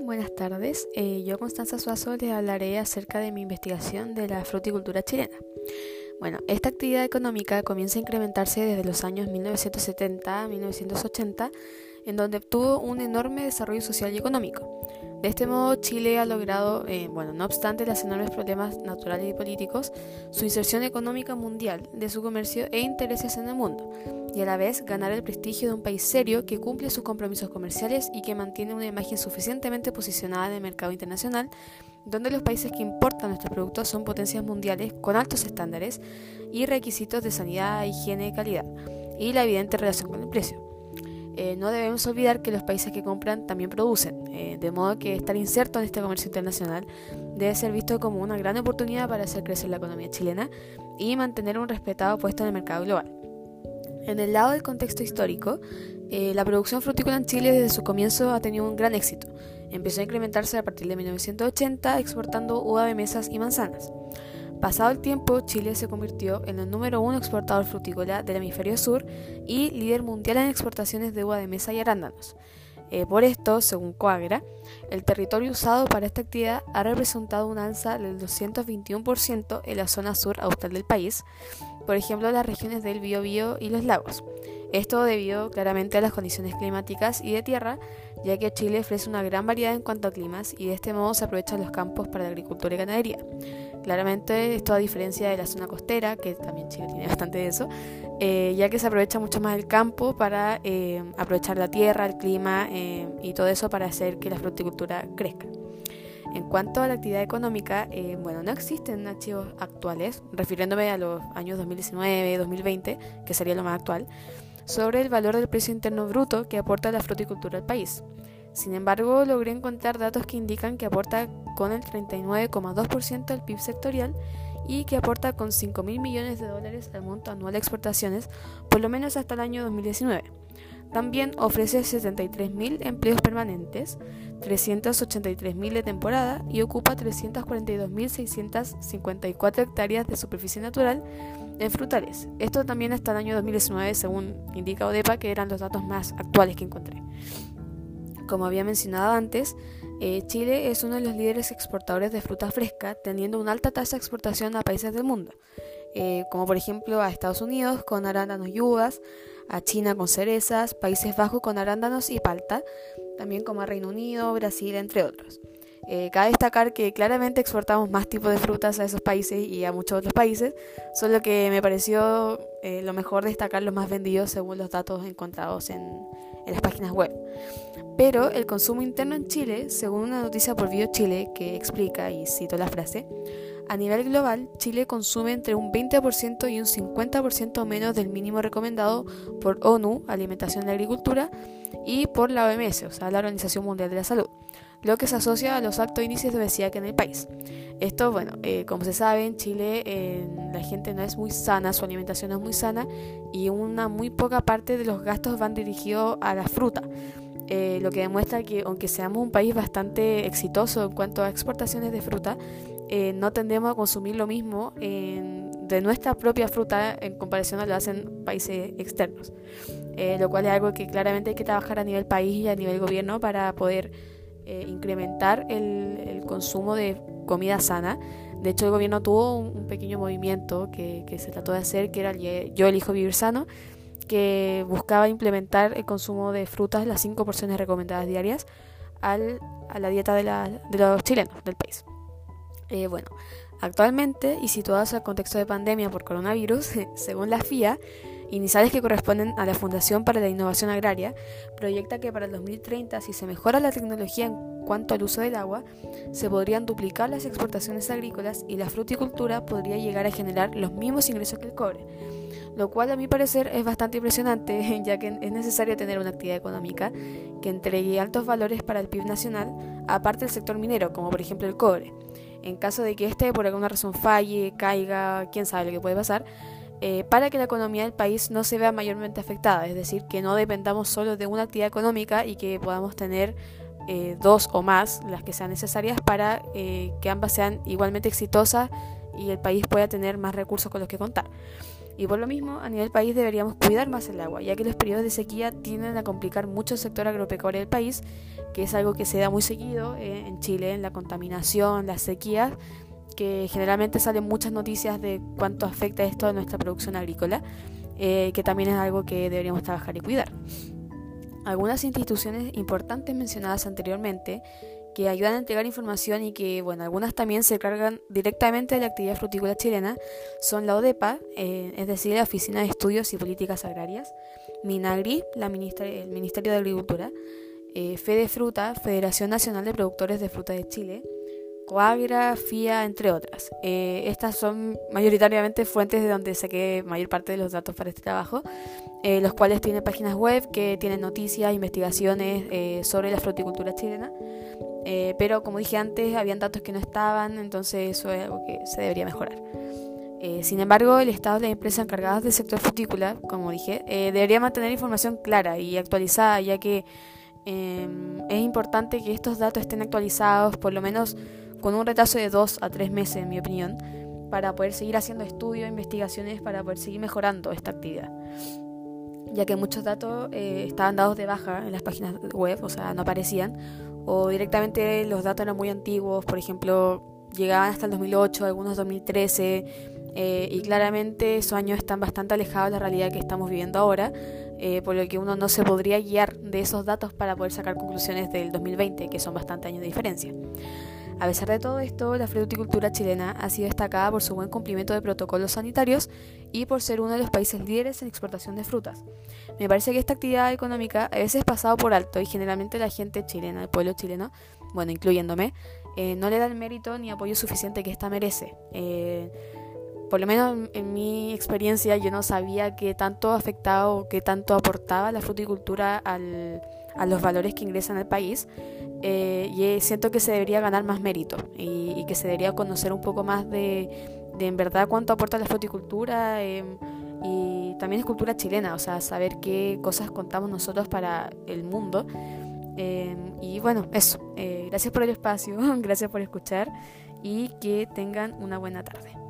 Buenas tardes. Eh, yo, Constanza Suazo, les hablaré acerca de mi investigación de la fruticultura chilena. Bueno, esta actividad económica comienza a incrementarse desde los años 1970 a 1980, en donde obtuvo un enorme desarrollo social y económico. De este modo, Chile ha logrado, eh, bueno, no obstante los enormes problemas naturales y políticos, su inserción económica mundial de su comercio e intereses en el mundo, y a la vez ganar el prestigio de un país serio que cumple sus compromisos comerciales y que mantiene una imagen suficientemente posicionada en el mercado internacional, donde los países que importan nuestros productos son potencias mundiales con altos estándares y requisitos de sanidad, higiene y calidad, y la evidente relación con el precio. Eh, no debemos olvidar que los países que compran también producen, eh, de modo que estar inserto en este comercio internacional debe ser visto como una gran oportunidad para hacer crecer la economía chilena y mantener un respetado puesto en el mercado global. En el lado del contexto histórico, eh, la producción frutícola en Chile desde su comienzo ha tenido un gran éxito. Empezó a incrementarse a partir de 1980 exportando uva de mesas y manzanas. Pasado el tiempo, Chile se convirtió en el número uno exportador frutícola del hemisferio sur y líder mundial en exportaciones de uva de mesa y arándanos. Eh, por esto, según Coagra, el territorio usado para esta actividad ha representado un alza del 221% en la zona sur austral del país, por ejemplo las regiones del Biobío y los lagos. Esto debido claramente a las condiciones climáticas y de tierra, ya que Chile ofrece una gran variedad en cuanto a climas y de este modo se aprovechan los campos para la agricultura y ganadería. Claramente esto a diferencia de la zona costera, que también Chile tiene bastante de eso, eh, ya que se aprovecha mucho más el campo para eh, aprovechar la tierra, el clima eh, y todo eso para hacer que la fruticultura crezca. En cuanto a la actividad económica, bueno, no existen archivos actuales, refiriéndome a los años 2019, 2020, que sería lo más actual, sobre el valor del precio interno bruto que aporta la fruticultura al país. Sin embargo, logré encontrar datos que indican que aporta con el 39,2% al PIB sectorial y que aporta con 5 mil millones de dólares al monto anual de exportaciones, por lo menos hasta el año 2019. También ofrece 73.000 empleos permanentes, 383.000 de temporada y ocupa 342.654 hectáreas de superficie natural en frutales. Esto también hasta el año 2019, según indica ODEPA, que eran los datos más actuales que encontré. Como había mencionado antes, eh, Chile es uno de los líderes exportadores de fruta fresca, teniendo una alta tasa de exportación a países del mundo, eh, como por ejemplo a Estados Unidos con arándanos y uvas, a China con cerezas, Países Bajos con arándanos y palta, también como a Reino Unido, Brasil, entre otros. Eh, cabe destacar que claramente exportamos más tipos de frutas a esos países y a muchos otros países, solo que me pareció eh, lo mejor destacar los más vendidos según los datos encontrados en, las páginas web. Pero el consumo interno en Chile, según una noticia por Bio Chile que explica, y cito la frase, a nivel global, Chile consume entre un 20% y un 50% menos del mínimo recomendado por ONU, Alimentación y Agricultura, y por la OMS, o sea, la Organización Mundial de la Salud, lo que se asocia a los altos índices de obesidad que en el país. Esto, bueno, eh, como se sabe, en Chile la gente no es muy sana, su alimentación no es muy sana y una muy poca parte de los gastos van dirigidos a la fruta. Eh, lo que demuestra que aunque seamos un país bastante exitoso en cuanto a exportaciones de fruta, eh, no tendemos a consumir lo mismo de nuestra propia fruta en comparación a lo que hacen países externos. Eh, lo cual es algo que claramente hay que trabajar a nivel país y a nivel gobierno para poder eh, incrementar el, consumo de comida sana. De hecho, el gobierno tuvo un, pequeño movimiento que, se trató de hacer, que era el Yo elijo vivir sano, que buscaba implementar el consumo de frutas, las cinco porciones recomendadas diarias, a la dieta de los chilenos del país. Eh, bueno, actualmente y situados al contexto de pandemia por coronavirus, según la FIA, iniciales que corresponden a la Fundación para la Innovación Agraria, proyecta que para el 2030, si se mejora la tecnología en cuanto al uso del agua, se podrían duplicar las exportaciones agrícolas y la fruticultura podría llegar a generar los mismos ingresos que el cobre. Lo cual a mi parecer es bastante impresionante, ya que es necesario tener una actividad económica que entregue altos valores para el PIB nacional, aparte del sector minero, como por ejemplo el cobre en caso de que éste por alguna razón falle, caiga, quién sabe lo que puede pasar, eh, para que la economía del país no se vea mayormente afectada, es decir, que no dependamos solo de una actividad económica y que podamos tener eh, dos o más, las que sean necesarias, para eh, que ambas sean igualmente exitosas y el país pueda tener más recursos con los que contar. Y por lo mismo, a nivel país deberíamos cuidar más el agua, ya que los periodos de sequía tienden a complicar mucho el sector agropecuario del país, que es algo que se da muy seguido eh, en Chile, en la contaminación, las sequías, que generalmente salen muchas noticias de cuánto afecta esto a nuestra producción agrícola, eh, que también es algo que deberíamos trabajar y cuidar. Algunas instituciones importantes mencionadas anteriormente que ayudan a entregar información y que, bueno, algunas también se cargan directamente de la actividad frutícola chilena, son la ODEPA, eh, es decir, la Oficina de Estudios y Políticas Agrarias, Minagri, la el Ministerio de Agricultura, eh, Fede Fruta, Federación Nacional de Productores de Fruta de Chile, Coagra, FIA, entre otras. Eh, estas son mayoritariamente fuentes de donde saqué mayor parte de los datos para este trabajo, eh, los cuales tienen páginas web que tienen noticias, investigaciones eh, sobre la fruticultura chilena. Pero como dije antes, habían datos que no estaban, entonces eso es algo que se debería mejorar. sin embargo, el Estado de las empresas encargadas del sector frutícola, como dije, debería mantener información clara y actualizada, ya que es importante que estos datos estén actualizados por lo menos con un retraso de dos a tres meses, en mi opinión, para poder seguir haciendo estudios, investigaciones, para poder seguir mejorando esta actividad. Ya que muchos datos eh, estaban dados de baja en las páginas web, o sea, no aparecían, o directamente los datos eran muy antiguos, por ejemplo, llegaban hasta el 2008, algunos 2013, eh, y claramente esos años están bastante alejados de la realidad que estamos viviendo ahora, eh, por lo que uno no se podría guiar de esos datos para poder sacar conclusiones del 2020, que son bastante años de diferencia. A pesar de todo esto, la fruticultura chilena ha sido destacada por su buen cumplimiento de protocolos sanitarios y por ser uno de los países líderes en exportación de frutas. Me parece que esta actividad económica a veces es pasado por alto y generalmente la gente chilena, el pueblo chileno, bueno, incluyéndome, eh, no le da el mérito ni apoyo suficiente que ésta merece. Eh, por lo menos en mi experiencia yo no sabía qué tanto afectaba o qué tanto aportaba la fruticultura al, a los valores que ingresan al país eh, y siento que se debería ganar más mérito y, que se debería conocer un poco más de, de en verdad cuánto aporta la fruticultura em, y también es cultura chilena, o sea, saber qué cosas contamos nosotros para el mundo. Em, y bueno, eso. Eh, gracias por el espacio, gracias por escuchar y que tengan una buena tarde.